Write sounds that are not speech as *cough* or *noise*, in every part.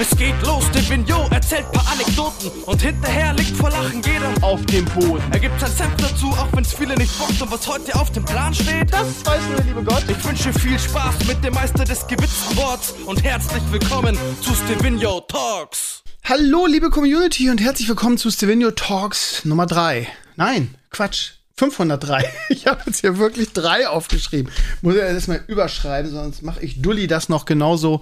Es geht los, der Vignot erzählt paar Anekdoten und hinterher liegt vor Lachen jeder auf dem Boden. Er gibt sein Senf dazu, auch wenn's viele nicht bockt und was heute auf dem Plan steht, das weiß nur der liebe Gott. Ich wünsche viel Spaß mit dem Meister des gewitzten Worts und herzlich willkommen zu Stevino Talks. Hallo, liebe Community und herzlich willkommen zu Stevino Talks Nummer 3. Nein, Quatsch. 503. *laughs* Ich habe jetzt hier wirklich drei aufgeschrieben. Muss ich das mal überschreiben, sonst mache ich Dulli das noch genauso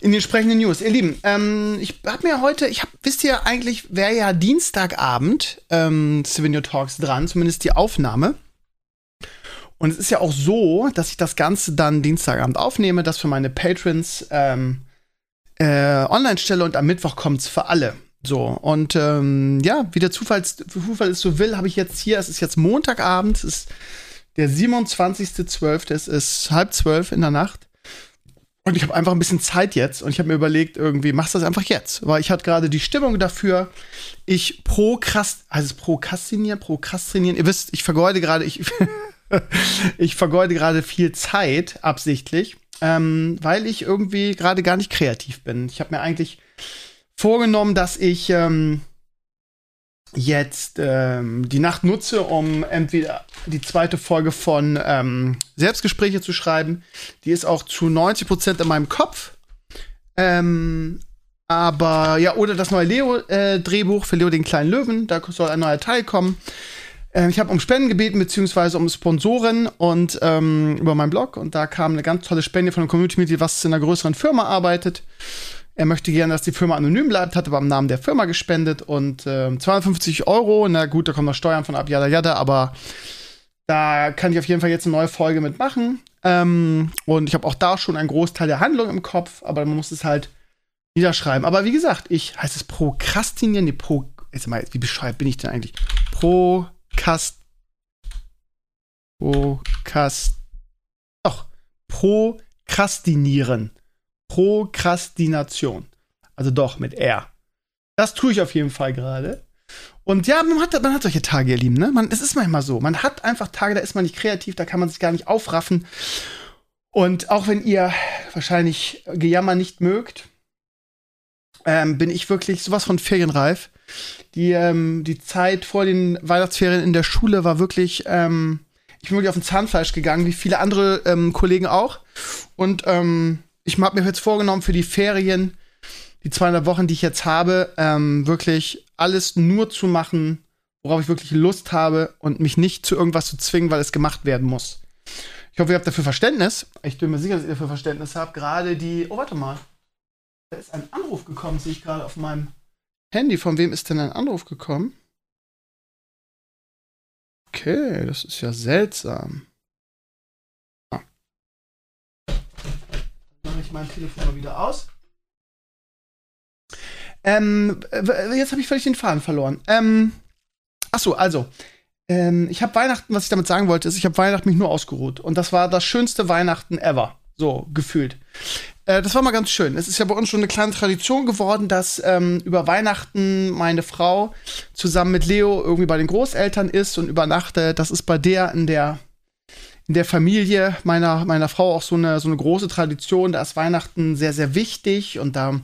in den entsprechenden News. Ihr Lieben, ähm, ich habe mir heute, ich hab, wisst ihr eigentlich, wäre ja Dienstagabend ähm, Souvenir Talks dran, zumindest die Aufnahme. Und es ist ja auch so, dass ich das Ganze dann Dienstagabend aufnehme, das für meine Patrons ähm, äh, online stelle und am Mittwoch kommt es für alle. So, und ähm, ja, wie der Zufall, Zufall es so will, habe ich jetzt hier, es ist jetzt Montagabend, es ist der 27.12., es ist halb zwölf in der Nacht. Und ich habe einfach ein bisschen Zeit jetzt und ich habe mir überlegt, irgendwie machst du das einfach jetzt, weil ich hatte gerade die Stimmung dafür. Ich prokrast, also prokrastinieren, prokrastinieren. Ihr wisst, ich vergeude gerade, ich, *laughs* ich vergeude gerade viel Zeit absichtlich, ähm, weil ich irgendwie gerade gar nicht kreativ bin. Ich habe mir eigentlich vorgenommen, dass ich ähm, jetzt ähm, die Nacht nutze, um entweder die zweite Folge von ähm, Selbstgespräche zu schreiben. Die ist auch zu 90 Prozent in meinem Kopf. Ähm, aber ja, oder das neue Leo-Drehbuch äh, für Leo den kleinen Löwen. Da soll ein neuer Teil kommen. Ähm, ich habe um Spenden gebeten, beziehungsweise um Sponsoren und ähm, über meinen Blog. Und da kam eine ganz tolle Spende von einem Community-Mitglied, was in einer größeren Firma arbeitet. Er möchte gerne, dass die Firma anonym bleibt, hat aber im Namen der Firma gespendet und äh, 250 Euro. Na gut, da kommen noch Steuern von ab, jada, jada, aber da kann ich auf jeden Fall jetzt eine neue Folge mitmachen. Ähm, und ich habe auch da schon einen Großteil der Handlung im Kopf, aber man muss es halt niederschreiben. Aber wie gesagt, ich heißt es Prokrastinieren, nee, Pro, jetzt mal, wie beschreibt bin ich denn eigentlich? Prokast, Prokast, doch, Prokrastinieren. Prokrastination. Also doch mit R. Das tue ich auf jeden Fall gerade. Und ja, man hat, man hat solche Tage, ihr Lieben, ne? Man, es ist manchmal so. Man hat einfach Tage, da ist man nicht kreativ, da kann man sich gar nicht aufraffen. Und auch wenn ihr wahrscheinlich Gejammer nicht mögt, ähm, bin ich wirklich sowas von ferienreif. Die, ähm, die Zeit vor den Weihnachtsferien in der Schule war wirklich, ähm, ich bin wirklich auf den Zahnfleisch gegangen, wie viele andere ähm, Kollegen auch. Und ähm, ich habe mir jetzt vorgenommen für die Ferien, die 200 Wochen, die ich jetzt habe, ähm, wirklich alles nur zu machen, worauf ich wirklich Lust habe und mich nicht zu irgendwas zu zwingen, weil es gemacht werden muss. Ich hoffe, ihr habt dafür Verständnis. Ich bin mir sicher, dass ihr dafür Verständnis habt. Gerade die. Oh, warte mal. Da ist ein Anruf gekommen, sehe ich gerade auf meinem Handy. Von wem ist denn ein Anruf gekommen? Okay, das ist ja seltsam. Ich mein Telefon mal wieder aus. Ähm, jetzt habe ich völlig den Faden verloren. Ähm, ach so, also. Ähm, ich habe Weihnachten, was ich damit sagen wollte, ist, ich habe Weihnachten mich nur ausgeruht. Und das war das schönste Weihnachten ever. So, gefühlt. Äh, das war mal ganz schön. Es ist ja bei uns schon eine kleine Tradition geworden, dass ähm, über Weihnachten meine Frau zusammen mit Leo irgendwie bei den Großeltern ist und übernachtet. Das ist bei der in der in der Familie meiner, meiner Frau auch so eine, so eine große Tradition. Da ist Weihnachten sehr, sehr wichtig und da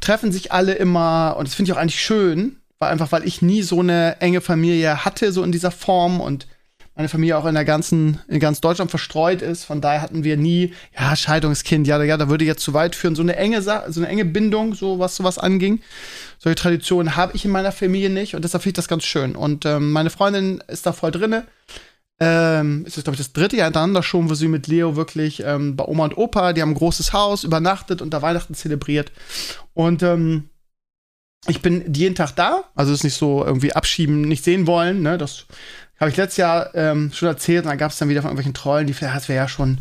treffen sich alle immer und das finde ich auch eigentlich schön, weil einfach, weil ich nie so eine enge Familie hatte, so in dieser Form und meine Familie auch in der ganzen, in ganz Deutschland verstreut ist. Von daher hatten wir nie, ja, Scheidungskind, ja, ja, da würde jetzt zu weit führen. So eine enge, so eine enge Bindung, so was sowas anging. Solche Traditionen habe ich in meiner Familie nicht und deshalb finde ich das ganz schön. Und ähm, meine Freundin ist da voll drinne ähm, es ist, glaube ich, das dritte Jahr hintereinander schon, wo sie mit Leo wirklich ähm, bei Oma und Opa, die haben ein großes Haus, übernachtet und da Weihnachten zelebriert. Und ähm, ich bin jeden Tag da, also ist nicht so irgendwie abschieben, nicht sehen wollen. Ne? Das habe ich letztes Jahr ähm, schon erzählt und dann gab es dann wieder von irgendwelchen Trollen, die das wäre ja schon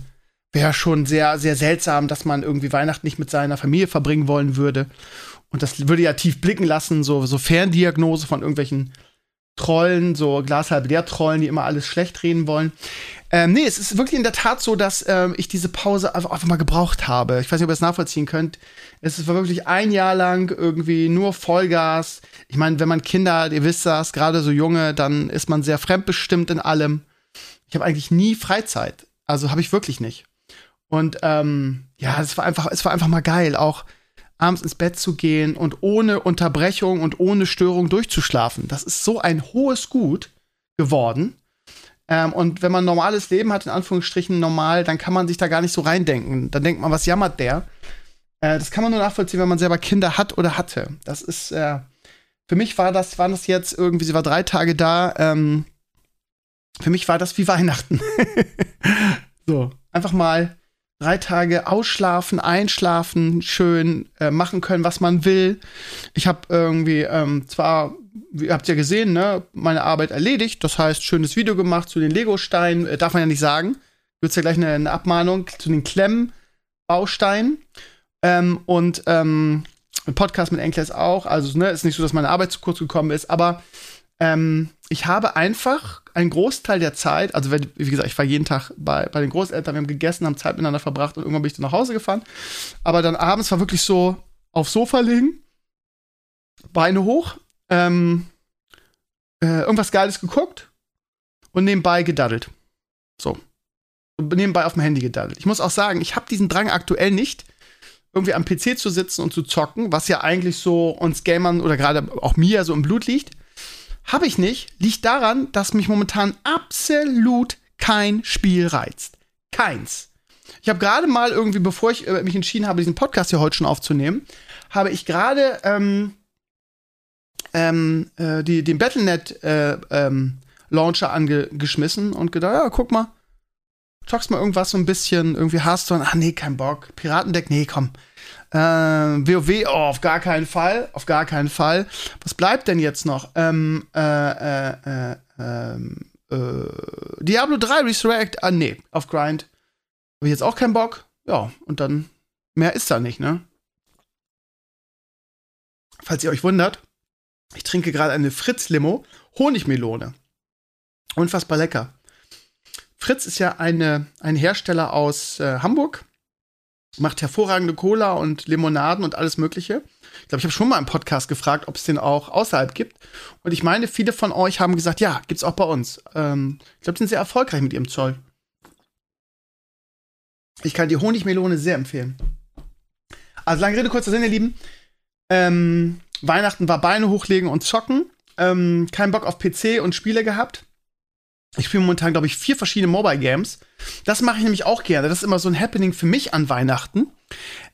wäre schon sehr sehr seltsam, dass man irgendwie Weihnachten nicht mit seiner Familie verbringen wollen würde. Und das würde ja tief blicken lassen, so, so Ferndiagnose von irgendwelchen Trollen, so glashalb leer Trollen, die immer alles schlecht reden wollen. Ähm, nee, es ist wirklich in der Tat so, dass ähm, ich diese Pause einfach, einfach mal gebraucht habe. Ich weiß nicht, ob ihr es nachvollziehen könnt. Es war wirklich ein Jahr lang irgendwie nur Vollgas. Ich meine, wenn man Kinder, ihr wisst das, gerade so junge, dann ist man sehr fremdbestimmt in allem. Ich habe eigentlich nie Freizeit. Also habe ich wirklich nicht. Und ähm, ja, es war einfach, es war einfach mal geil. Auch abends ins Bett zu gehen und ohne Unterbrechung und ohne Störung durchzuschlafen. Das ist so ein hohes Gut geworden. Ähm, und wenn man normales Leben hat, in Anführungsstrichen normal, dann kann man sich da gar nicht so reindenken. Dann denkt man, was jammert der? Äh, das kann man nur nachvollziehen, wenn man selber Kinder hat oder hatte. Das ist, äh, für mich war das, waren das jetzt irgendwie, sie war drei Tage da, ähm, für mich war das wie Weihnachten. *laughs* so, einfach mal drei Tage ausschlafen, einschlafen, schön äh, machen können, was man will. Ich habe irgendwie ähm, zwar, ihr habt ja gesehen, ne, meine Arbeit erledigt. Das heißt, schönes Video gemacht zu den Lego-Steinen. Äh, darf man ja nicht sagen. Wird ja gleich eine, eine, Abmahnung zu den Klemmbausteinen. Ähm, und ähm, Podcast mit Enkles auch. Also, ne, ist nicht so, dass meine Arbeit zu kurz gekommen ist, aber ähm, ich habe einfach einen Großteil der Zeit, also wie gesagt, ich war jeden Tag bei, bei den Großeltern, wir haben gegessen, haben Zeit miteinander verbracht und irgendwann bin ich dann nach Hause gefahren. Aber dann abends war wirklich so aufs Sofa liegen, Beine hoch, ähm, äh, irgendwas Geiles geguckt und nebenbei gedaddelt. So. Nebenbei auf dem Handy gedaddelt. Ich muss auch sagen, ich habe diesen Drang aktuell nicht, irgendwie am PC zu sitzen und zu zocken, was ja eigentlich so uns Gamern oder gerade auch mir so im Blut liegt. Habe ich nicht. Liegt daran, dass mich momentan absolut kein Spiel reizt. Keins. Ich habe gerade mal irgendwie, bevor ich äh, mich entschieden habe, diesen Podcast hier heute schon aufzunehmen, habe ich gerade ähm, ähm, äh, die, den Battlenet äh, ähm, Launcher angeschmissen und gedacht, ja, guck mal, zockst mal irgendwas so ein bisschen, irgendwie Hearthstone, ach nee, kein Bock. Piratendeck, nee, komm. Äh, WoW, oh, auf gar keinen Fall, auf gar keinen Fall. Was bleibt denn jetzt noch? Ähm, äh, äh, äh, ähm, äh Diablo 3 Resurrect, ah nee, auf Grind. Habe ich jetzt auch keinen Bock. Ja, und dann mehr ist da nicht, ne? Falls ihr euch wundert, ich trinke gerade eine Fritz-Limo, Honigmelone. Unfassbar lecker. Fritz ist ja eine, ein Hersteller aus äh, Hamburg, macht hervorragende Cola und Limonaden und alles Mögliche. Ich glaube, ich habe schon mal im Podcast gefragt, ob es den auch außerhalb gibt. Und ich meine, viele von euch haben gesagt, ja, gibt's auch bei uns. Ähm, ich glaube, die sind sehr erfolgreich mit ihrem Zoll. Ich kann die Honigmelone sehr empfehlen. Also lange Rede, kurzer Sinn, ihr Lieben. Ähm, Weihnachten war Beine hochlegen und zocken. Ähm, kein Bock auf PC und Spiele gehabt. Ich spiele momentan, glaube ich, vier verschiedene Mobile Games. Das mache ich nämlich auch gerne. Das ist immer so ein Happening für mich an Weihnachten.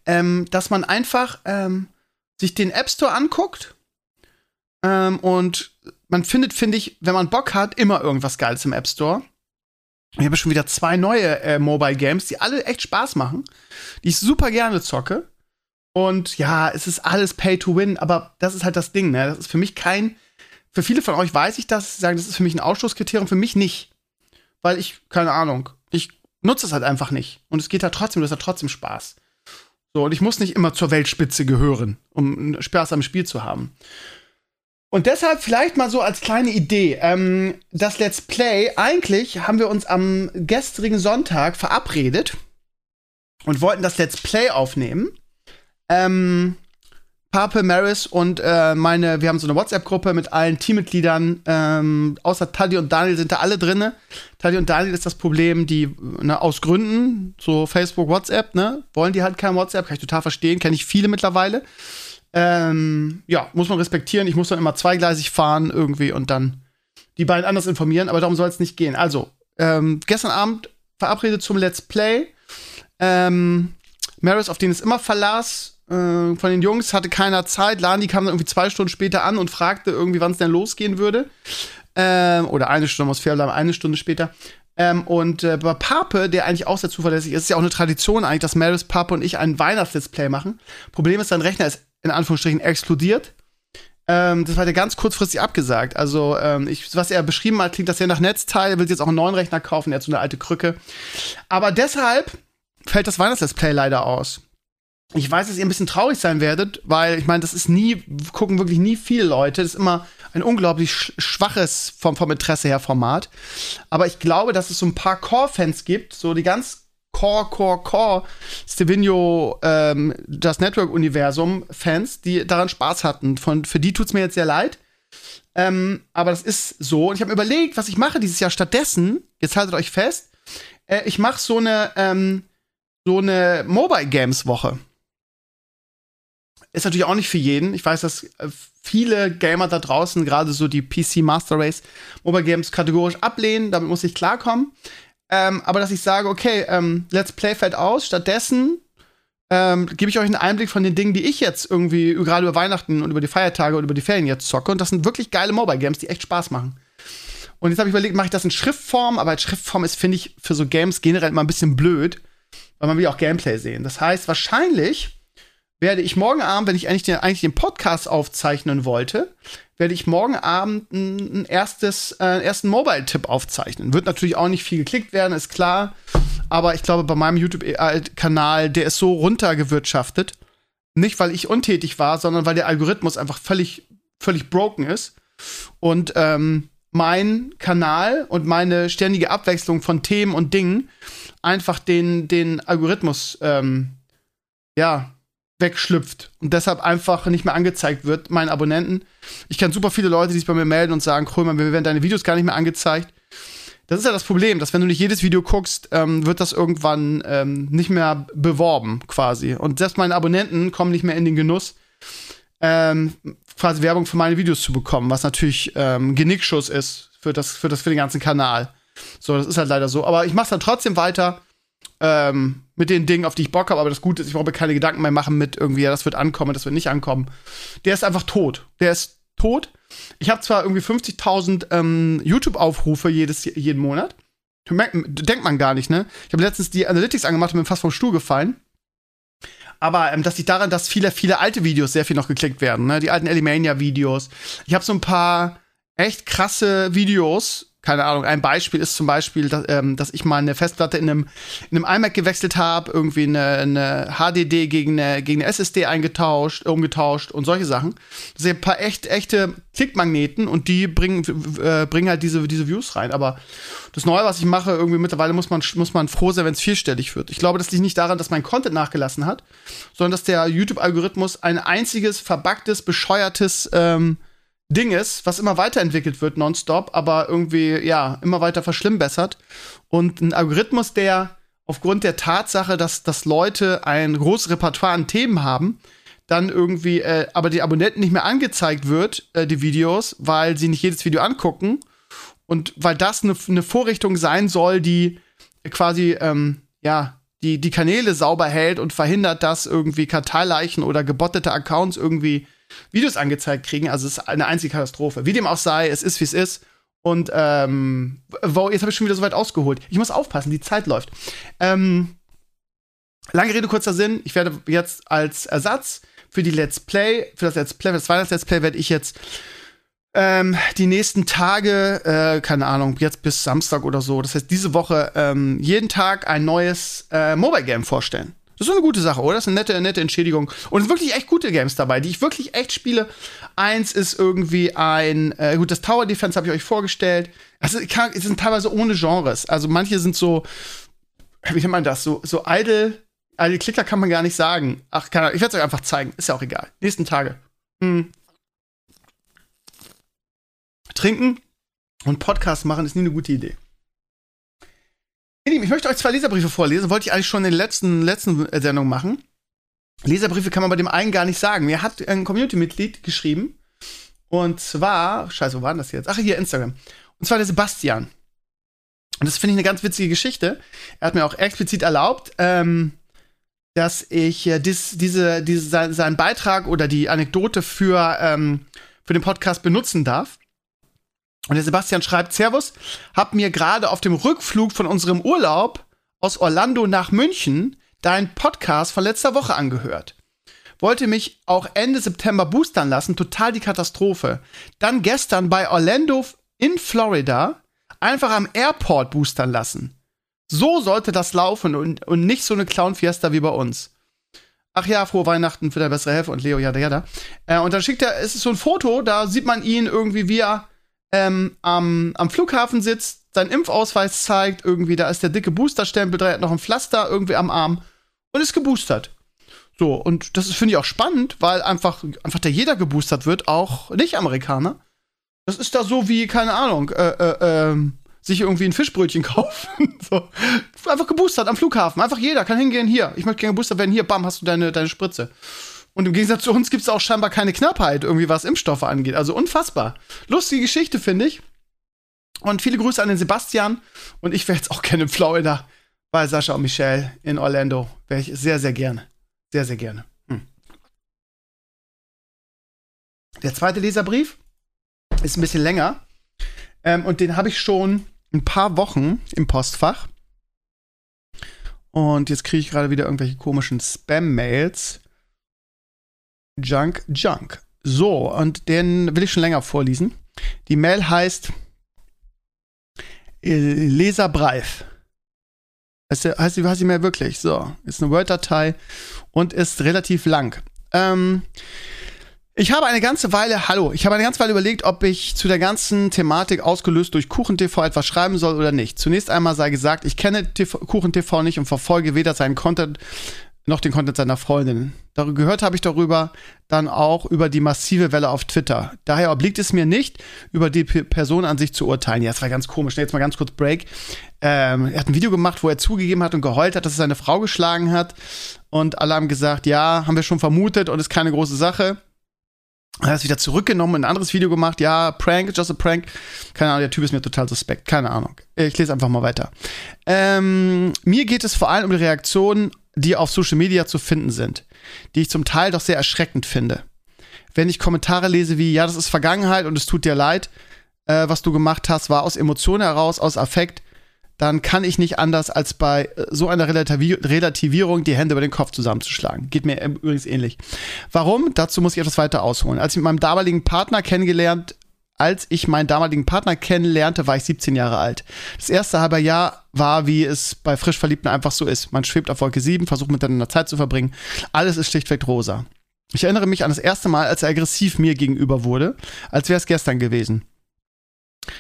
Ähm, dass man einfach ähm, sich den App Store anguckt ähm, und man findet, finde ich, wenn man Bock hat, immer irgendwas Geiles im App Store. Ich habe schon wieder zwei neue äh, Mobile Games, die alle echt Spaß machen, die ich super gerne zocke. Und ja, es ist alles Pay to Win, aber das ist halt das Ding, ne? Das ist für mich kein für viele von euch weiß ich das, sagen, das ist für mich ein Ausschlusskriterium, für mich nicht. Weil ich, keine Ahnung, ich nutze es halt einfach nicht. Und es geht halt trotzdem, das hat trotzdem Spaß. So, und ich muss nicht immer zur Weltspitze gehören, um Spaß am Spiel zu haben. Und deshalb vielleicht mal so als kleine Idee. Ähm, das Let's Play, eigentlich haben wir uns am gestrigen Sonntag verabredet und wollten das Let's Play aufnehmen. Ähm, Pape, Maris und äh, meine, wir haben so eine WhatsApp-Gruppe mit allen Teammitgliedern, ähm, außer Taddy und Daniel sind da alle drin. Taddy und Daniel ist das Problem, die ne, aus Gründen, so Facebook, WhatsApp, ne, wollen die halt kein WhatsApp, kann ich total verstehen, kenne ich viele mittlerweile. Ähm, ja, muss man respektieren. Ich muss dann immer zweigleisig fahren irgendwie und dann die beiden anders informieren, aber darum soll es nicht gehen. Also, ähm, gestern Abend verabredet zum Let's Play. Ähm, Maris, auf den es immer verlas, äh, von den Jungs hatte keiner Zeit. Lani kam dann irgendwie zwei Stunden später an und fragte irgendwie, wann es denn losgehen würde. Ähm, oder eine Stunde, muss fair bleiben, eine Stunde später. Ähm, und äh, bei Pape, der eigentlich auch sehr zuverlässig ist, ist ja auch eine Tradition eigentlich, dass Maris, Pape und ich ein Weihnachtsdisplay machen. Problem ist, sein Rechner ist in Anführungsstrichen explodiert. Ähm, das hat er ganz kurzfristig abgesagt. Also, ähm, ich, was er beschrieben hat, klingt das ja nach Netzteil. Er will jetzt auch einen neuen Rechner kaufen. Er hat so eine alte Krücke. Aber deshalb fällt das Weihnachtsdisplay leider aus ich weiß, dass ihr ein bisschen traurig sein werdet, weil ich meine, das ist nie, gucken wirklich nie viele Leute. Das ist immer ein unglaublich schwaches vom, vom Interesse her Format. Aber ich glaube, dass es so ein paar Core-Fans gibt, so die ganz Core, Core, Core Stevino, ähm, das Network-Universum-Fans, die daran Spaß hatten. Von, für die tut's mir jetzt sehr leid. Ähm, aber das ist so. Und ich habe mir überlegt, was ich mache dieses Jahr stattdessen. Jetzt haltet euch fest. Äh, ich mache so eine, ähm, so eine Mobile Games Woche. Ist natürlich auch nicht für jeden. Ich weiß, dass äh, viele Gamer da draußen, gerade so die PC Master Race Mobile Games kategorisch ablehnen. Damit muss ich klarkommen. Ähm, aber dass ich sage, okay, ähm, Let's Play fällt aus. Stattdessen ähm, gebe ich euch einen Einblick von den Dingen, die ich jetzt irgendwie gerade über Weihnachten und über die Feiertage und über die Ferien jetzt zocke. Und das sind wirklich geile Mobile Games, die echt Spaß machen. Und jetzt habe ich überlegt, mache ich das in Schriftform, aber als Schriftform ist, finde ich, für so Games generell immer ein bisschen blöd, weil man will auch Gameplay sehen. Das heißt, wahrscheinlich werde ich morgen Abend, wenn ich eigentlich den, eigentlich den Podcast aufzeichnen wollte, werde ich morgen Abend ein, ein erstes, äh, ersten Mobile-Tipp aufzeichnen. Wird natürlich auch nicht viel geklickt werden, ist klar. Aber ich glaube, bei meinem YouTube-Kanal, der ist so runtergewirtschaftet. Nicht, weil ich untätig war, sondern weil der Algorithmus einfach völlig, völlig broken ist. Und ähm, mein Kanal und meine ständige Abwechslung von Themen und Dingen einfach den, den Algorithmus, ähm, ja, wegschlüpft und deshalb einfach nicht mehr angezeigt wird, meinen Abonnenten. Ich kenne super viele Leute, die sich bei mir melden und sagen, Krömer, mir werden deine Videos gar nicht mehr angezeigt. Das ist ja das Problem, dass wenn du nicht jedes Video guckst, ähm, wird das irgendwann ähm, nicht mehr beworben quasi. Und selbst meine Abonnenten kommen nicht mehr in den Genuss, ähm, quasi Werbung für meine Videos zu bekommen, was natürlich ähm, Genickschuss ist für das, für das, für den ganzen Kanal. So, das ist halt leider so. Aber ich mache dann trotzdem weiter ähm, mit den Dingen, auf die ich Bock habe. Aber das Gute ist, ich brauche mir keine Gedanken mehr machen mit irgendwie, ja, das wird ankommen, das wird nicht ankommen. Der ist einfach tot. Der ist tot. Ich habe zwar irgendwie 50.000 ähm, YouTube-Aufrufe jeden Monat. Denkt man gar nicht, ne? Ich habe letztens die Analytics angemacht und bin fast vom Stuhl gefallen. Aber ähm, das liegt daran, dass viele, viele alte Videos sehr viel noch geklickt werden, ne? Die alten Elimania-Videos. Ich habe so ein paar echt krasse Videos, keine Ahnung, ein Beispiel ist zum Beispiel, dass, ähm, dass ich mal eine Festplatte in einem, in einem iMac gewechselt habe, irgendwie eine, eine, HDD gegen eine, gegen eine SSD eingetauscht, umgetauscht und solche Sachen. Das sind ein paar echt, echte Klickmagneten und die bringen, äh, bringen halt diese, diese Views rein. Aber das Neue, was ich mache, irgendwie mittlerweile muss man, muss man froh sein, wenn es vierstellig wird. Ich glaube, das liegt nicht daran, dass mein Content nachgelassen hat, sondern dass der YouTube-Algorithmus ein einziges, verbuggtes, bescheuertes ähm, Ding ist, was immer weiterentwickelt wird nonstop, aber irgendwie, ja, immer weiter verschlimmbessert. Und ein Algorithmus, der aufgrund der Tatsache, dass, dass Leute ein großes Repertoire an Themen haben, dann irgendwie, äh, aber die Abonnenten nicht mehr angezeigt wird, äh, die Videos, weil sie nicht jedes Video angucken. Und weil das eine ne Vorrichtung sein soll, die quasi, ähm, ja, die, die Kanäle sauber hält und verhindert, dass irgendwie Karteileichen oder gebottete Accounts irgendwie Videos angezeigt kriegen. Also es ist eine einzige Katastrophe. Wie dem auch sei, es ist, wie es ist. Und ähm, wow, jetzt habe ich schon wieder so weit ausgeholt. Ich muss aufpassen, die Zeit läuft. Ähm, lange Rede, kurzer Sinn. Ich werde jetzt als Ersatz für die Let's Play, für das Let's Play, für das Weihnachts-Let's Play werde ich jetzt ähm, die nächsten Tage, äh, keine Ahnung, jetzt bis Samstag oder so, das heißt diese Woche, ähm, jeden Tag ein neues äh, Mobile Game vorstellen. Das ist eine gute Sache, oder? Das ist eine nette, nette Entschädigung. Und es sind wirklich echt gute Games dabei, die ich wirklich echt spiele. Eins ist irgendwie ein, äh, gut, das Tower Defense habe ich euch vorgestellt. Also, es sind teilweise ohne Genres. Also, manche sind so, wie nennt man das? So, so idle, idle Klicker kann man gar nicht sagen. Ach, keine Ahnung, ich werde es euch einfach zeigen. Ist ja auch egal. Nächsten Tage. Hm. Trinken und Podcast machen ist nie eine gute Idee. Ich möchte euch zwei Leserbriefe vorlesen. Wollte ich eigentlich schon in der letzten, letzten Sendung machen. Leserbriefe kann man bei dem einen gar nicht sagen. Mir hat ein Community-Mitglied geschrieben. Und zwar, scheiße, wo war denn das jetzt? Ach, hier, Instagram. Und zwar der Sebastian. Und das finde ich eine ganz witzige Geschichte. Er hat mir auch explizit erlaubt, ähm, dass ich äh, dies, diese, diese, sein, seinen Beitrag oder die Anekdote für, ähm, für den Podcast benutzen darf. Und der Sebastian schreibt, Servus, hab mir gerade auf dem Rückflug von unserem Urlaub aus Orlando nach München deinen Podcast von letzter Woche angehört. Wollte mich auch Ende September boostern lassen, total die Katastrophe. Dann gestern bei Orlando in Florida einfach am Airport boostern lassen. So sollte das laufen und, und nicht so eine Clown-Fiesta wie bei uns. Ach ja, frohe Weihnachten für der bessere Helfer und Leo, jada, jada. Äh, und dann schickt er, es ist so ein Foto, da sieht man ihn irgendwie, wie er ähm, am, am Flughafen sitzt, seinen Impfausweis zeigt, irgendwie, da ist der dicke Boosterstempel, da hat noch ein Pflaster irgendwie am Arm und ist geboostert. So, und das finde ich auch spannend, weil einfach, einfach der jeder geboostert wird, auch Nicht-Amerikaner. Das ist da so wie, keine Ahnung, äh, äh, äh, sich irgendwie ein Fischbrötchen *laughs* kaufen. so. Einfach geboostert am Flughafen. Einfach jeder kann hingehen, hier, ich möchte gerne geboostert werden, hier, bam, hast du deine, deine Spritze. Und im Gegensatz zu uns gibt es auch scheinbar keine Knappheit, irgendwie was Impfstoffe angeht. Also unfassbar. Lustige Geschichte, finde ich. Und viele Grüße an den Sebastian. Und ich wäre jetzt auch gerne Florida bei Sascha und Michelle in Orlando. Wäre ich sehr, sehr gerne. Sehr, sehr gerne. Hm. Der zweite Leserbrief ist ein bisschen länger. Ähm, und den habe ich schon ein paar Wochen im Postfach. Und jetzt kriege ich gerade wieder irgendwelche komischen Spam-Mails. Junk, Junk. So, und den will ich schon länger vorlesen. Die Mail heißt Leserbreif. Heißt, heißt, heißt die Mail wirklich? So, ist eine Word-Datei und ist relativ lang. Ähm, ich habe eine ganze Weile, hallo, ich habe eine ganze Weile überlegt, ob ich zu der ganzen Thematik ausgelöst durch KuchenTV etwas schreiben soll oder nicht. Zunächst einmal sei gesagt, ich kenne KuchenTV nicht und verfolge weder seinen Content noch den Content seiner Freundin. Darüber gehört habe ich darüber dann auch über die massive Welle auf Twitter. Daher obliegt es mir nicht, über die P Person an sich zu urteilen. Ja, das war ganz komisch. Jetzt mal ganz kurz Break. Ähm, er hat ein Video gemacht, wo er zugegeben hat und geheult hat, dass er seine Frau geschlagen hat. Und alle haben gesagt, ja, haben wir schon vermutet und ist keine große Sache. Er hat es wieder zurückgenommen, und ein anderes Video gemacht. Ja, Prank, just a Prank. Keine Ahnung, der Typ ist mir total suspekt. Keine Ahnung. Ich lese einfach mal weiter. Ähm, mir geht es vor allem um die Reaktionen die auf Social Media zu finden sind, die ich zum Teil doch sehr erschreckend finde. Wenn ich Kommentare lese wie, ja, das ist Vergangenheit und es tut dir leid, äh, was du gemacht hast, war aus Emotionen heraus, aus Affekt, dann kann ich nicht anders, als bei äh, so einer Relativi Relativierung die Hände über den Kopf zusammenzuschlagen. Geht mir übrigens ähnlich. Warum? Dazu muss ich etwas weiter ausholen. Als ich mit meinem damaligen Partner kennengelernt als ich meinen damaligen Partner kennenlernte, war ich 17 Jahre alt. Das erste halbe Jahr war, wie es bei Frischverliebten einfach so ist. Man schwebt auf Wolke 7, versucht miteinander Zeit zu verbringen. Alles ist schlichtweg rosa. Ich erinnere mich an das erste Mal, als er aggressiv mir gegenüber wurde, als wäre es gestern gewesen.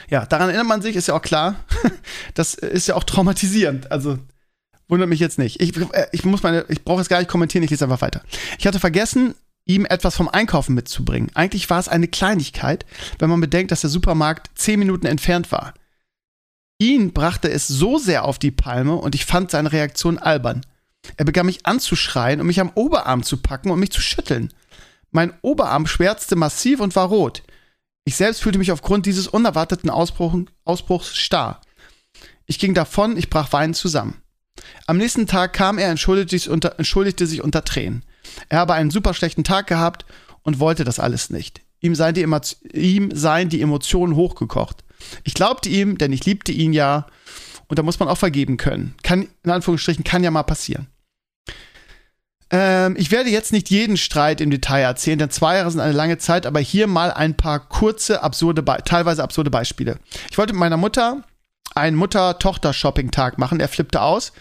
Ja, daran erinnert man sich, ist ja auch klar. *laughs* das ist ja auch traumatisierend. Also wundert mich jetzt nicht. Ich, äh, ich muss meine, ich brauche es gar nicht kommentieren, ich lese einfach weiter. Ich hatte vergessen, ihm etwas vom Einkaufen mitzubringen. Eigentlich war es eine Kleinigkeit, wenn man bedenkt, dass der Supermarkt zehn Minuten entfernt war. Ihn brachte es so sehr auf die Palme und ich fand seine Reaktion albern. Er begann mich anzuschreien und mich am Oberarm zu packen und mich zu schütteln. Mein Oberarm schwärzte massiv und war rot. Ich selbst fühlte mich aufgrund dieses unerwarteten Ausbruch, Ausbruchs starr. Ich ging davon, ich brach weinend zusammen. Am nächsten Tag kam er, entschuldigte sich unter, entschuldigte sich unter Tränen. Er habe einen super schlechten Tag gehabt und wollte das alles nicht. Ihm seien die, ihm seien die Emotionen hochgekocht. Ich glaubte ihm, denn ich liebte ihn ja. Und da muss man auch vergeben können. Kann, in Anführungsstrichen, kann ja mal passieren. Ähm, ich werde jetzt nicht jeden Streit im Detail erzählen, denn zwei Jahre sind eine lange Zeit, aber hier mal ein paar kurze, absurde, teilweise absurde Beispiele. Ich wollte mit meiner Mutter einen Mutter-Tochter-Shopping-Tag machen. Er flippte aus,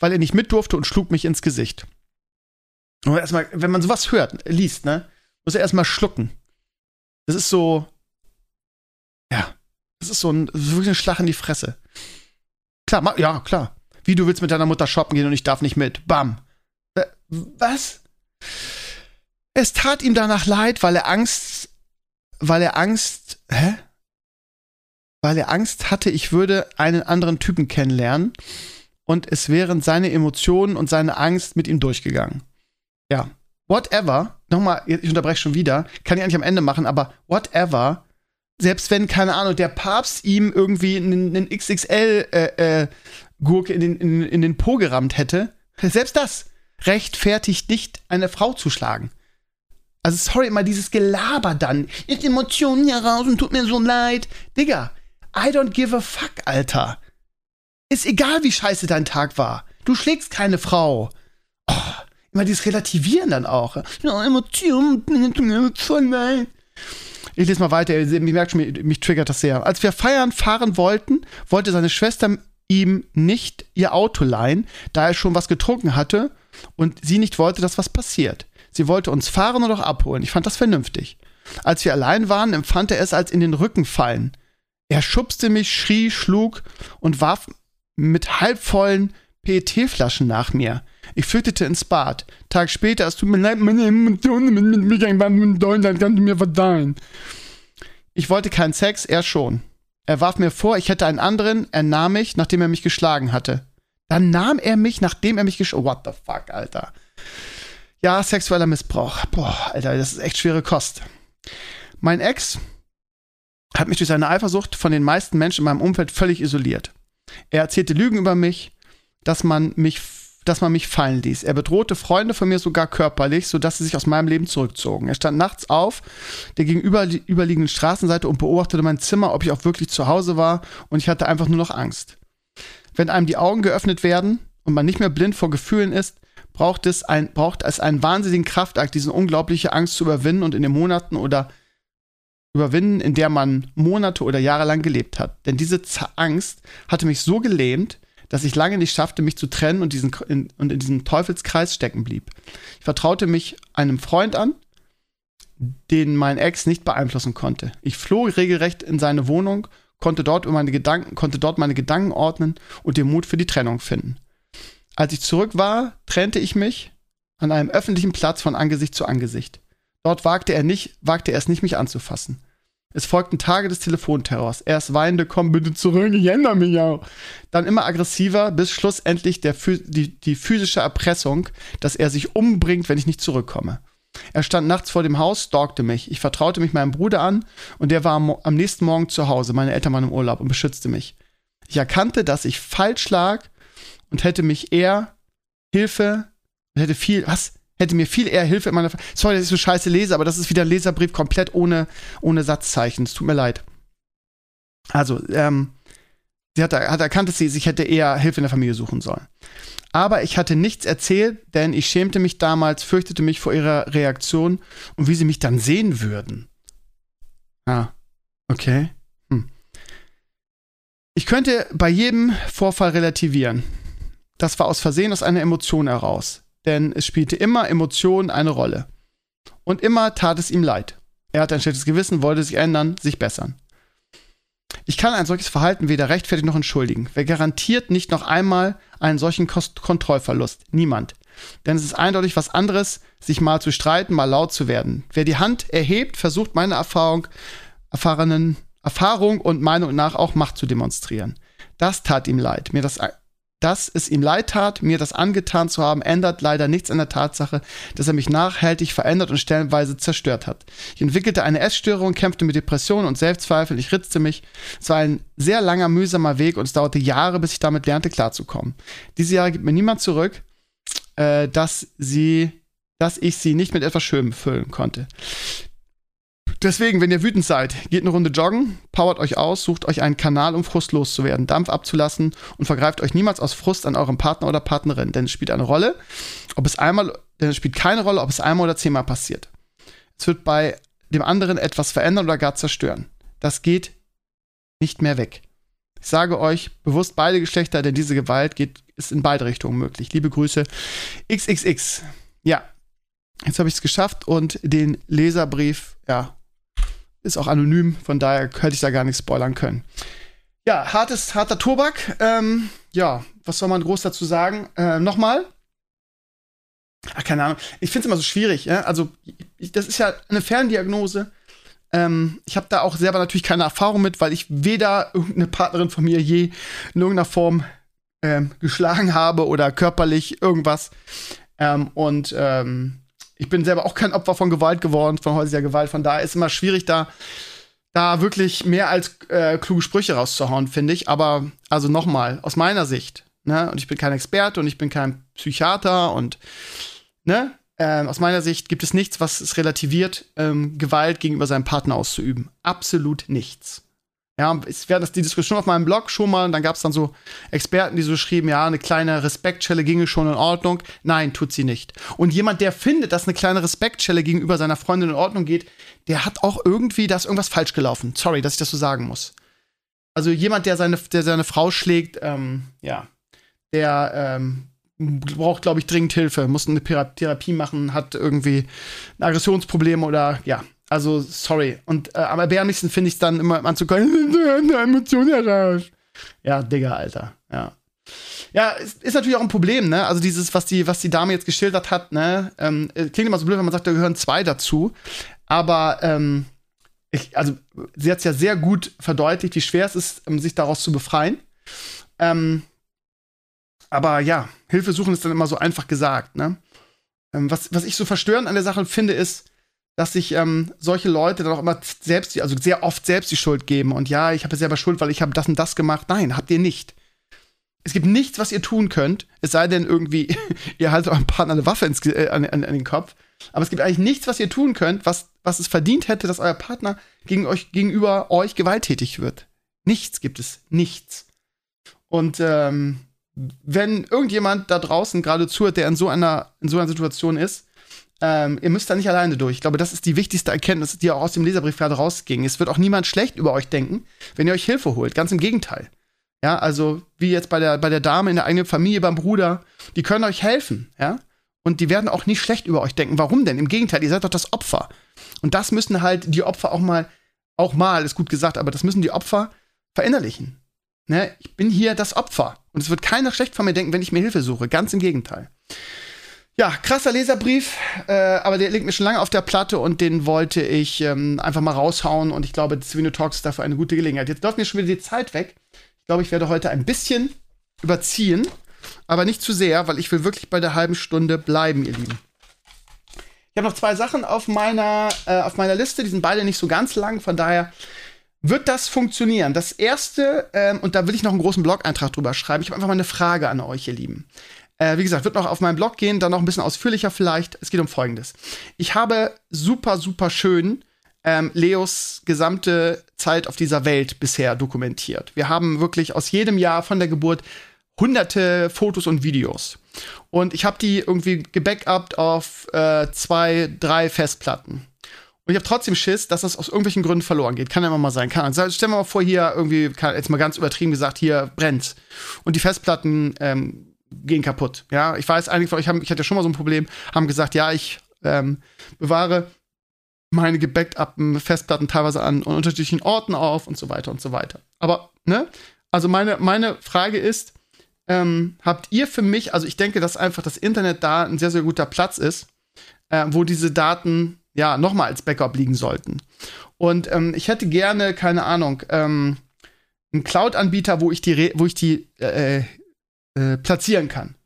weil er nicht mit durfte und schlug mich ins Gesicht. Und erstmal, wenn man sowas hört, liest, ne, muss er erstmal schlucken. Das ist so, ja, das ist so ein, ist wirklich ein Schlag in die Fresse. Klar, ja, klar. Wie du willst mit deiner Mutter shoppen gehen und ich darf nicht mit. Bam. Äh, was? Es tat ihm danach leid, weil er Angst, weil er Angst, hä? Weil er Angst hatte, ich würde einen anderen Typen kennenlernen und es wären seine Emotionen und seine Angst mit ihm durchgegangen ja, whatever, nochmal, ich unterbreche schon wieder, kann ich eigentlich am Ende machen, aber whatever, selbst wenn, keine Ahnung, der Papst ihm irgendwie einen, XXL-Gurke äh, äh, in, den, in, in den Po gerammt hätte, selbst das rechtfertigt nicht, eine Frau zu schlagen. Also sorry, immer dieses Gelaber dann. Ist Emotionen hier raus und tut mir so leid. Digga, I don't give a fuck, Alter. Ist egal, wie scheiße dein Tag war. Du schlägst keine Frau. Immer dieses Relativieren dann auch. Ich lese mal weiter, ihr merkt schon, mich, mich triggert das sehr. Als wir feiern fahren wollten, wollte seine Schwester ihm nicht ihr Auto leihen, da er schon was getrunken hatte und sie nicht wollte, dass was passiert. Sie wollte uns fahren und auch abholen. Ich fand das vernünftig. Als wir allein waren, empfand er es als in den Rücken fallen. Er schubste mich, schrie, schlug und warf mit halbvollen PET-Flaschen nach mir. Ich flüchtete ins Bad. Tag später, es tut mir leid, meine Emotionen mit mich einfach dollen, dann kannst du mir verzeihen. Ich wollte keinen Sex, er schon. Er warf mir vor, ich hätte einen anderen, er nahm mich, nachdem er mich geschlagen hatte. Dann nahm er mich, nachdem er mich geschlagen What the fuck, Alter. Ja, sexueller Missbrauch. Boah, Alter, das ist echt schwere Kost. Mein Ex hat mich durch seine Eifersucht von den meisten Menschen in meinem Umfeld völlig isoliert. Er erzählte Lügen über mich, dass man mich, dass man mich fallen ließ. Er bedrohte Freunde von mir sogar körperlich, sodass sie sich aus meinem Leben zurückzogen. Er stand nachts auf der gegenüberliegenden Straßenseite und beobachtete mein Zimmer, ob ich auch wirklich zu Hause war, und ich hatte einfach nur noch Angst. Wenn einem die Augen geöffnet werden und man nicht mehr blind vor Gefühlen ist, braucht es, ein, braucht es einen wahnsinnigen Kraftakt, diese unglaubliche Angst zu überwinden und in den Monaten oder überwinden, in der man Monate oder Jahre lang gelebt hat. Denn diese Angst hatte mich so gelähmt, dass ich lange nicht schaffte, mich zu trennen und, diesen, in, und in diesem Teufelskreis stecken blieb. Ich vertraute mich einem Freund an, den mein Ex nicht beeinflussen konnte. Ich floh regelrecht in seine Wohnung, konnte dort, meine Gedanken, konnte dort meine Gedanken ordnen und den Mut für die Trennung finden. Als ich zurück war, trennte ich mich an einem öffentlichen Platz von Angesicht zu Angesicht. Dort wagte er nicht, wagte er es nicht, mich anzufassen. Es folgten Tage des Telefonterrors. Erst weinende, komm bitte zurück, ich ändere mich auch. Dann immer aggressiver, bis schlussendlich der, die, die physische Erpressung, dass er sich umbringt, wenn ich nicht zurückkomme. Er stand nachts vor dem Haus, stalkte mich. Ich vertraute mich meinem Bruder an und der war am, am nächsten Morgen zu Hause. Meine Eltern waren im Urlaub und beschützte mich. Ich erkannte, dass ich falsch lag und hätte mich eher Hilfe, hätte viel, was? Hätte mir viel eher Hilfe in meiner. Sorry, dass ich so scheiße lese, aber das ist wieder Leserbrief komplett ohne, ohne Satzzeichen. Es tut mir leid. Also, ähm, sie hat, hat erkannt, dass sie sich hätte eher Hilfe in der Familie suchen sollen. Aber ich hatte nichts erzählt, denn ich schämte mich damals, fürchtete mich vor ihrer Reaktion und wie sie mich dann sehen würden. Ah, okay. Hm. Ich könnte bei jedem Vorfall relativieren. Das war aus Versehen aus einer Emotion heraus denn es spielte immer Emotionen eine Rolle. Und immer tat es ihm leid. Er hatte ein schlechtes Gewissen, wollte sich ändern, sich bessern. Ich kann ein solches Verhalten weder rechtfertigen noch entschuldigen. Wer garantiert nicht noch einmal einen solchen Kost Kontrollverlust? Niemand. Denn es ist eindeutig was anderes, sich mal zu streiten, mal laut zu werden. Wer die Hand erhebt, versucht meine Erfahrung, erfahrenen Erfahrung und Meinung nach auch Macht zu demonstrieren. Das tat ihm leid, mir das dass es ihm leid tat, mir das angetan zu haben, ändert leider nichts an der Tatsache, dass er mich nachhaltig verändert und stellenweise zerstört hat. Ich entwickelte eine Essstörung, kämpfte mit Depressionen und Selbstzweifeln, ich ritzte mich. Es war ein sehr langer, mühsamer Weg und es dauerte Jahre, bis ich damit lernte, klarzukommen. Diese Jahre gibt mir niemand zurück, äh, dass sie dass ich sie nicht mit etwas Schönem füllen konnte. Deswegen, wenn ihr wütend seid, geht eine Runde joggen, powert euch aus, sucht euch einen Kanal, um Frust loszuwerden, Dampf abzulassen und vergreift euch niemals aus Frust an eurem Partner oder Partnerin, denn es spielt eine Rolle, ob es einmal, denn es spielt keine Rolle, ob es einmal oder zehnmal passiert. Es wird bei dem anderen etwas verändern oder gar zerstören. Das geht nicht mehr weg. Ich sage euch bewusst beide Geschlechter, denn diese Gewalt geht, ist in beide Richtungen möglich. Liebe Grüße. XXX. Ja, jetzt habe ich es geschafft und den Leserbrief, ja, ist auch anonym, von daher hätte ich da gar nicht spoilern können. Ja, hartes, harter Tobak. Ähm, ja, was soll man groß dazu sagen? Äh, Nochmal. Ach, keine Ahnung. Ich finde es immer so schwierig. Ja? Also, ich, das ist ja eine Ferndiagnose. Ähm, ich habe da auch selber natürlich keine Erfahrung mit, weil ich weder irgendeine Partnerin von mir je in irgendeiner Form ähm, geschlagen habe oder körperlich irgendwas. Ähm, und ähm, ich bin selber auch kein Opfer von Gewalt geworden, von häuslicher Gewalt. Von daher ist immer schwierig, da, da wirklich mehr als äh, kluge Sprüche rauszuhauen, finde ich. Aber also nochmal, aus meiner Sicht, ne, und ich bin kein Experte und ich bin kein Psychiater und ne, äh, aus meiner Sicht gibt es nichts, was es relativiert, ähm, Gewalt gegenüber seinem Partner auszuüben. Absolut nichts. Ja, es wäre das die Diskussion auf meinem Blog schon mal, und dann gab es dann so Experten, die so schrieben, ja, eine kleine Respektschelle ginge schon in Ordnung. Nein, tut sie nicht. Und jemand, der findet, dass eine kleine Respektschelle gegenüber seiner Freundin in Ordnung geht, der hat auch irgendwie, da irgendwas falsch gelaufen. Sorry, dass ich das so sagen muss. Also jemand, der seine, der seine Frau schlägt, ähm, ja, der ähm, braucht, glaube ich, dringend Hilfe, muss eine Therapie machen, hat irgendwie ein Aggressionsproblem oder ja, also, sorry. Und äh, am erbärmlichsten finde ich es dann immer anzukommen, *laughs* Emotionen heraus. Ja, Digga, Alter. Ja. Ja, ist, ist, natürlich auch ein Problem, ne? Also dieses, was die, was die Dame jetzt geschildert hat, ne? Ähm, klingt immer so blöd, wenn man sagt, da gehören zwei dazu. Aber ähm, ich, also sie hat es ja sehr gut verdeutlicht, wie schwer es ist, um sich daraus zu befreien. Ähm, aber ja, Hilfe suchen ist dann immer so einfach gesagt, ne? ähm, was, was ich so verstörend an der Sache finde, ist, dass sich ähm, solche Leute dann auch immer selbst, also sehr oft selbst die Schuld geben. Und ja, ich habe selber Schuld, weil ich habe das und das gemacht. Nein, habt ihr nicht. Es gibt nichts, was ihr tun könnt, es sei denn irgendwie, *laughs* ihr haltet eurem Partner eine Waffe ins, äh, an, an, an, den Kopf. Aber es gibt eigentlich nichts, was ihr tun könnt, was, was es verdient hätte, dass euer Partner gegen euch, gegenüber euch gewalttätig wird. Nichts gibt es. Nichts. Und ähm, wenn irgendjemand da draußen gerade zuhört, der in so einer, in so einer Situation ist, ähm, ihr müsst da nicht alleine durch. Ich glaube, das ist die wichtigste Erkenntnis, die auch aus dem Leserbrief gerade rausging. Es wird auch niemand schlecht über euch denken, wenn ihr euch Hilfe holt. Ganz im Gegenteil. Ja, also wie jetzt bei der, bei der Dame in der eigenen Familie, beim Bruder, die können euch helfen, ja. Und die werden auch nicht schlecht über euch denken. Warum denn? Im Gegenteil, ihr seid doch das Opfer. Und das müssen halt die Opfer auch mal, auch mal, ist gut gesagt, aber das müssen die Opfer verinnerlichen. Ne? Ich bin hier das Opfer. Und es wird keiner schlecht von mir denken, wenn ich mir Hilfe suche. Ganz im Gegenteil. Ja, krasser Leserbrief, äh, aber der liegt mir schon lange auf der Platte und den wollte ich ähm, einfach mal raushauen und ich glaube, Svino Talks ist dafür eine gute Gelegenheit. Jetzt läuft mir schon wieder die Zeit weg. Ich glaube, ich werde heute ein bisschen überziehen, aber nicht zu sehr, weil ich will wirklich bei der halben Stunde bleiben, ihr Lieben. Ich habe noch zwei Sachen auf meiner, äh, auf meiner Liste, die sind beide nicht so ganz lang, von daher wird das funktionieren. Das erste, ähm, und da will ich noch einen großen Blog-Eintrag drüber schreiben, ich habe einfach mal eine Frage an euch, ihr Lieben. Äh, wie gesagt, wird noch auf meinem Blog gehen, dann noch ein bisschen ausführlicher vielleicht. Es geht um Folgendes. Ich habe super, super schön ähm, Leos gesamte Zeit auf dieser Welt bisher dokumentiert. Wir haben wirklich aus jedem Jahr von der Geburt hunderte Fotos und Videos. Und ich habe die irgendwie gebackupt auf äh, zwei, drei Festplatten. Und ich habe trotzdem Schiss, dass das aus irgendwelchen Gründen verloren geht. Kann ja immer mal sein. Kann. Stellen wir mal vor, hier irgendwie, jetzt mal ganz übertrieben gesagt, hier brennt. Und die Festplatten ähm, gehen kaputt. Ja, ich weiß, einige von euch haben, ich hatte ja schon mal so ein Problem, haben gesagt, ja, ich ähm, bewahre meine gebackupten Festplatten teilweise an unterschiedlichen Orten auf und so weiter und so weiter. Aber, ne? Also meine, meine Frage ist, ähm, habt ihr für mich, also ich denke, dass einfach das Internet da ein sehr, sehr guter Platz ist, äh, wo diese Daten ja nochmal als Backup liegen sollten. Und ähm, ich hätte gerne, keine Ahnung, ähm, einen Cloud-Anbieter, wo ich die, wo ich die äh, äh, platzieren kann.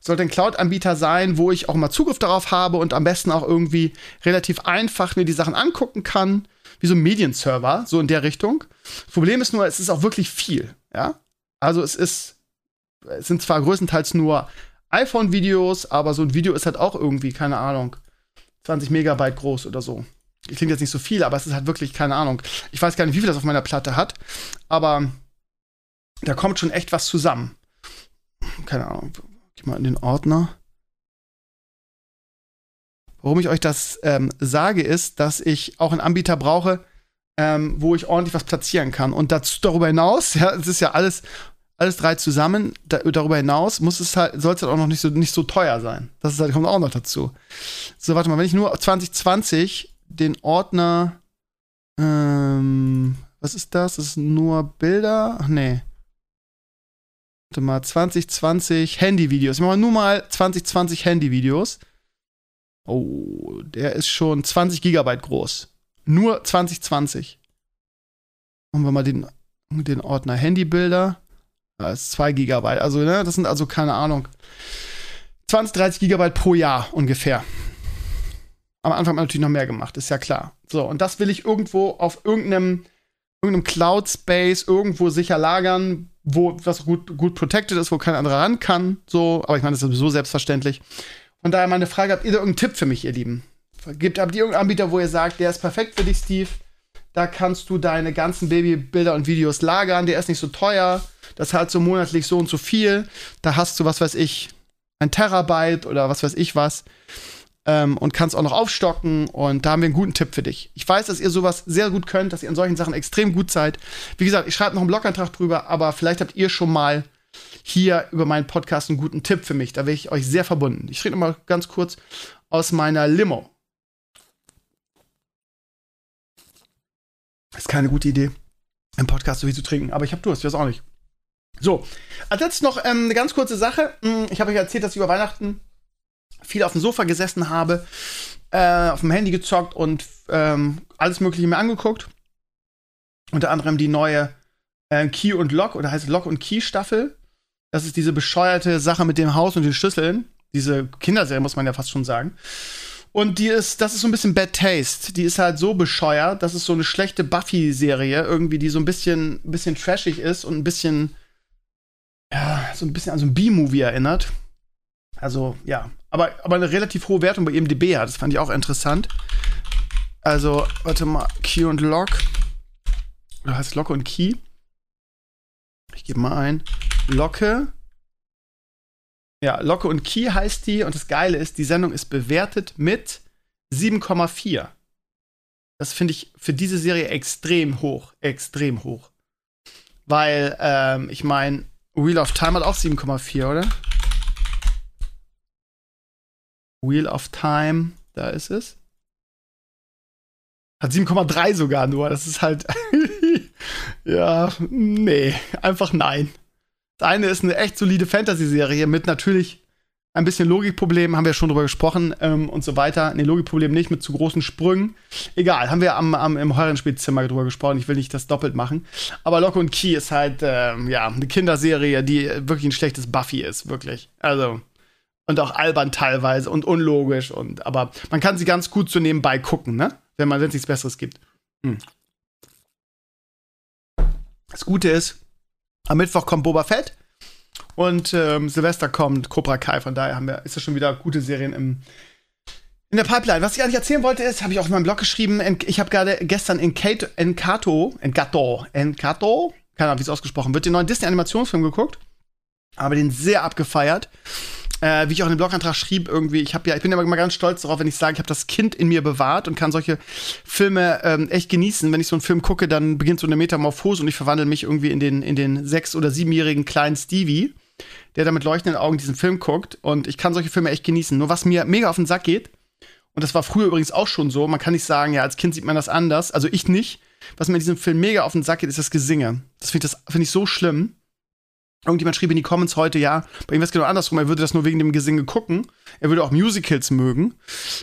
Sollte ein Cloud-Anbieter sein, wo ich auch mal Zugriff darauf habe und am besten auch irgendwie relativ einfach mir die Sachen angucken kann, wie so ein Medienserver, so in der Richtung. Das Problem ist nur, es ist auch wirklich viel, ja. Also es ist, es sind zwar größtenteils nur iPhone-Videos, aber so ein Video ist halt auch irgendwie, keine Ahnung, 20 Megabyte groß oder so. Klingt jetzt nicht so viel, aber es ist halt wirklich, keine Ahnung. Ich weiß gar nicht, wie viel das auf meiner Platte hat, aber da kommt schon echt was zusammen keine Ahnung, geh mal in den Ordner. Warum ich euch das ähm, sage, ist, dass ich auch einen Anbieter brauche, ähm, wo ich ordentlich was platzieren kann. Und dazu, darüber hinaus, ja, es ist ja alles, alles drei zusammen, da, darüber hinaus muss es halt, soll es halt auch noch nicht so, nicht so teuer sein. Das halt, kommt auch noch dazu. So, warte mal, wenn ich nur 2020 den Ordner, ähm, was ist das? Das ist nur Bilder? Ach nee. Warte mal, 2020 Handyvideos. Machen wir nur mal 2020 Handyvideos. Oh, der ist schon 20 Gigabyte groß. Nur 2020. Machen wir mal den, den Ordner Handybilder. Da ist 2 Gigabyte. Also, ne, das sind also keine Ahnung. 20, 30 Gigabyte pro Jahr ungefähr. Am Anfang haben wir natürlich noch mehr gemacht, ist ja klar. So, und das will ich irgendwo auf irgendeinem, irgendeinem Cloud-Space irgendwo sicher lagern, wo was gut, gut protected ist, wo kein anderer ran kann. So, aber ich meine, das ist sowieso selbstverständlich. Von daher meine Frage: Habt ihr da irgendeinen Tipp für mich, ihr Lieben? Gibt, habt ihr irgendeinen Anbieter, wo ihr sagt, der ist perfekt für dich, Steve? Da kannst du deine ganzen Babybilder und Videos lagern, der ist nicht so teuer, das halt so monatlich so und so viel. Da hast du, was weiß ich, ein Terabyte oder was weiß ich was ähm, und kannst auch noch aufstocken. Und da haben wir einen guten Tipp für dich. Ich weiß, dass ihr sowas sehr gut könnt, dass ihr in solchen Sachen extrem gut seid. Wie gesagt, ich schreibe noch einen Blogantrag drüber, aber vielleicht habt ihr schon mal hier über meinen Podcast einen guten Tipp für mich. Da wäre ich euch sehr verbunden. Ich rede mal ganz kurz aus meiner Limo. Ist keine gute Idee, im Podcast so viel zu trinken, aber ich habe Durst, ich weiß auch nicht. So, als letztes noch ähm, eine ganz kurze Sache. Hm, ich habe euch erzählt, dass ich über Weihnachten viel auf dem Sofa gesessen habe, äh, auf dem Handy gezockt und ähm, alles Mögliche mir angeguckt. Unter anderem die neue äh, Key und Lock oder heißt Lock und Key Staffel. Das ist diese bescheuerte Sache mit dem Haus und den Schlüsseln. Diese Kinderserie, muss man ja fast schon sagen. Und die ist, das ist so ein bisschen Bad Taste. Die ist halt so bescheuert, das ist so eine schlechte Buffy-Serie, irgendwie, die so ein bisschen, bisschen trashig ist und ein bisschen, ja, so ein bisschen an so ein B-Movie erinnert. Also, ja. Aber, aber eine relativ hohe Wertung bei IMDb hat. Das fand ich auch interessant. Also, warte mal, Key und Lock. Oder heißt Locke und Key? Ich gebe mal ein. Locke. Ja, Locke und Key heißt die. Und das Geile ist, die Sendung ist bewertet mit 7,4. Das finde ich für diese Serie extrem hoch. Extrem hoch. Weil, ähm, ich meine, Wheel of Time hat auch 7,4, oder? Wheel of Time, da ist es. Hat 7,3 sogar nur. Das ist halt. *laughs* ja, nee, einfach nein. Das eine ist eine echt solide Fantasy-Serie mit natürlich ein bisschen Logikproblemen, haben wir schon drüber gesprochen ähm, und so weiter. Nee, Logikproblem nicht mit zu großen Sprüngen. Egal, haben wir am, am, im Heurenspielzimmer drüber gesprochen. Ich will nicht das doppelt machen. Aber Lock und Key ist halt, ähm, ja, eine Kinderserie, die wirklich ein schlechtes Buffy ist, wirklich. Also, und auch albern teilweise und unlogisch und aber man kann sie ganz gut so nebenbei gucken, ne? Wenn man wenn es nichts Besseres gibt. Hm. Das Gute ist, am Mittwoch kommt Boba Fett und ähm, Silvester kommt Cobra Kai. Von daher haben wir, ist das schon wieder gute Serien im, in der Pipeline. Was ich eigentlich erzählen wollte, ist, habe ich auch in meinem Blog geschrieben. Ich habe gerade gestern Encato, Encato, Encato, Encato, keine Ahnung, wie es ausgesprochen wird, den neuen Disney-Animationsfilm geguckt. Aber den sehr abgefeiert äh, wie ich auch in dem Blogantrag schrieb, irgendwie, ich habe ja, ich bin ja immer ganz stolz darauf, wenn ich sage, ich habe das Kind in mir bewahrt und kann solche Filme ähm, echt genießen. Wenn ich so einen Film gucke, dann beginnt so eine Metamorphose und ich verwandle mich irgendwie in den, in den sechs- oder siebenjährigen kleinen Stevie, der da mit leuchtenden Augen diesen Film guckt. Und ich kann solche Filme echt genießen. Nur was mir mega auf den Sack geht, und das war früher übrigens auch schon so, man kann nicht sagen, ja, als Kind sieht man das anders, also ich nicht. Was mir in diesem Film mega auf den Sack geht, ist das Gesinge. Das finde ich, find ich so schlimm. Irgendjemand schrieb in die Comments heute, ja, bei ihm wäre es genau andersrum, er würde das nur wegen dem Gesinge gucken. Er würde auch Musicals mögen.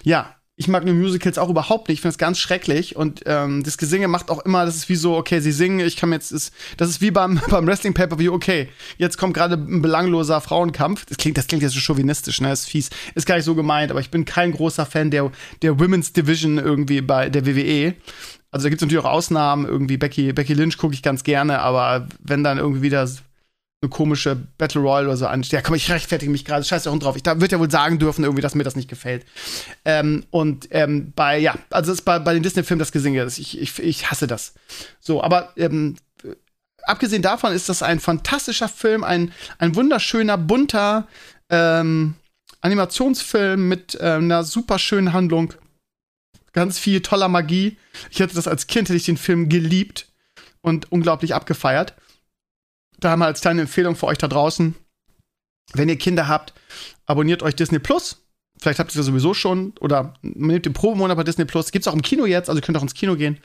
Ja, ich mag nur Musicals auch überhaupt nicht. Ich finde das ganz schrecklich. Und ähm, das Gesinge macht auch immer, das ist wie so, okay, sie singen, ich kann jetzt, ist, das ist wie beim, *laughs* beim Wrestling Paper wie, okay, jetzt kommt gerade ein belangloser Frauenkampf. Das klingt, das klingt jetzt so chauvinistisch, ne? Das ist fies. Ist gar nicht so gemeint, aber ich bin kein großer Fan der, der Women's Division irgendwie bei der WWE. Also da gibt es natürlich auch Ausnahmen, irgendwie Becky, Becky Lynch gucke ich ganz gerne, aber wenn dann irgendwie wieder eine komische Battle Royale oder so an. Ja, komm, ich rechtfertige mich gerade, scheiß auch drauf. Ich würde ja wohl sagen dürfen, irgendwie, dass mir das nicht gefällt. Ähm, und ähm, bei, ja, also ist bei, bei den Disney-Filmen das Gesinge, ich, ich, ich hasse das. So, aber ähm, abgesehen davon ist das ein fantastischer Film, ein, ein wunderschöner, bunter ähm, Animationsfilm mit äh, einer super schönen Handlung. Ganz viel toller Magie. Ich hätte das als Kind, hätte ich den Film geliebt und unglaublich abgefeiert da wir als kleine Empfehlung für euch da draußen. Wenn ihr Kinder habt, abonniert euch Disney Plus. Vielleicht habt ihr ja sowieso schon. Oder nehmt den Probemonat bei Disney Plus. Gibt es auch im Kino jetzt, also ihr könnt auch ins Kino gehen.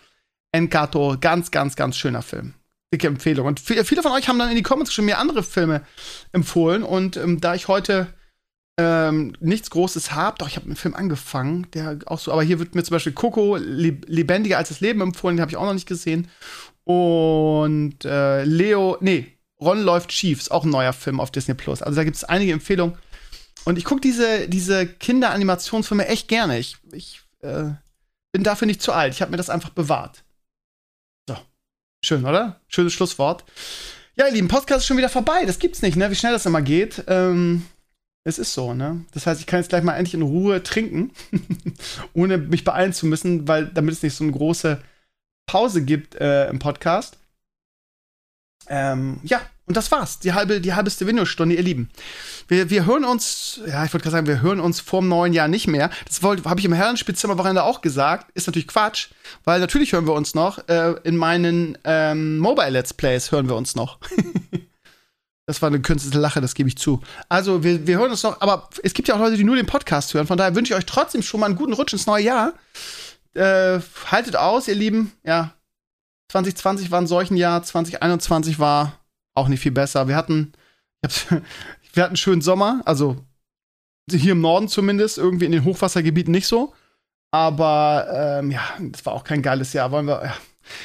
Encanto, ganz, ganz, ganz schöner Film. Dicke Empfehlung. Und viele von euch haben dann in die Comments schon mir andere Filme empfohlen. Und ähm, da ich heute ähm, nichts Großes habe, doch ich habe einen Film angefangen, der auch so, aber hier wird mir zum Beispiel Coco lebendiger als das Leben empfohlen, den habe ich auch noch nicht gesehen. Und äh, Leo, nee, Ron läuft schief, ist auch ein neuer Film auf Disney Plus. Also da gibt es einige Empfehlungen. Und ich gucke diese, diese Kinderanimationsfilme echt gerne. Ich, ich äh, bin dafür nicht zu alt. Ich habe mir das einfach bewahrt. So. Schön, oder? Schönes Schlusswort. Ja, ihr Lieben, Podcast ist schon wieder vorbei. Das gibt's nicht, ne? Wie schnell das immer geht. Ähm, es ist so, ne? Das heißt, ich kann jetzt gleich mal endlich in Ruhe trinken, *laughs* ohne mich beeilen zu müssen, weil damit es nicht so eine große Pause gibt äh, im Podcast. Ähm, ja, und das war's. Die halbe, die halbeste Windows-Stunde, ihr Lieben. Wir, wir hören uns, ja, ich wollte gerade sagen, wir hören uns vorm neuen Jahr nicht mehr. Das habe ich im Herrenspielzimmer-Wochenende auch gesagt. Ist natürlich Quatsch, weil natürlich hören wir uns noch. Äh, in meinen ähm, Mobile-Let's Plays hören wir uns noch. *laughs* das war eine künstliche Lache, das gebe ich zu. Also, wir, wir hören uns noch, aber es gibt ja auch Leute, die nur den Podcast hören. Von daher wünsche ich euch trotzdem schon mal einen guten Rutsch ins neue Jahr. Äh, haltet aus, ihr Lieben. Ja, 2020 war ein solchen Jahr, 2021 war auch nicht viel besser. Wir hatten, *laughs* wir hatten einen schönen Sommer, also hier im Norden zumindest, irgendwie in den Hochwassergebieten nicht so. Aber ähm, ja, das war auch kein geiles Jahr. Wollen wir, ja,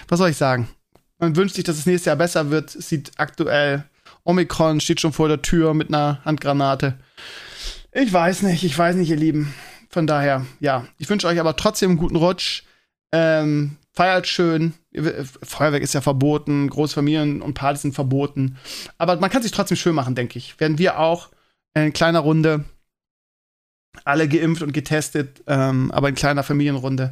was soll ich sagen? Man wünscht sich, dass es nächstes Jahr besser wird. Es sieht aktuell, Omikron steht schon vor der Tür mit einer Handgranate. Ich weiß nicht, ich weiß nicht, ihr Lieben. Von daher, ja. Ich wünsche euch aber trotzdem einen guten Rutsch. Ähm, feiert schön. Feuerwerk ist ja verboten, Großfamilien und Partys sind verboten. Aber man kann sich trotzdem schön machen, denke ich. Werden wir auch in kleiner Runde. Alle geimpft und getestet, ähm, aber in kleiner Familienrunde.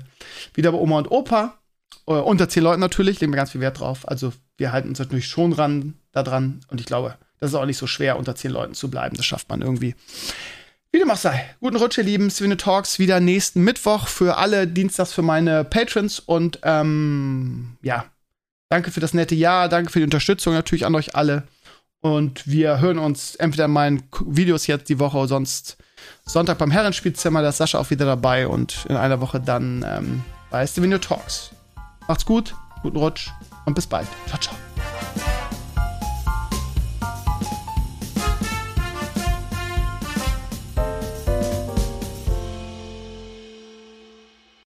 Wieder bei Oma und Opa. Äh, unter zehn Leuten natürlich, legen wir ganz viel Wert drauf. Also wir halten uns natürlich schon ran, da dran. Und ich glaube, das ist auch nicht so schwer, unter zehn Leuten zu bleiben. Das schafft man irgendwie. Wie dem auch sei. Guten Rutsch, ihr Lieben. Swinne Talks wieder nächsten Mittwoch für alle, Dienstags für meine Patrons. Und ähm, ja, danke für das nette Jahr. Danke für die Unterstützung natürlich an euch alle. Und wir hören uns entweder in meinen Videos jetzt die Woche, sonst Sonntag beim Herrenspielzimmer. Da ist Sascha auch wieder dabei. Und in einer Woche dann ähm, bei Stevenio Talks. Macht's gut, guten Rutsch und bis bald. Ciao, ciao.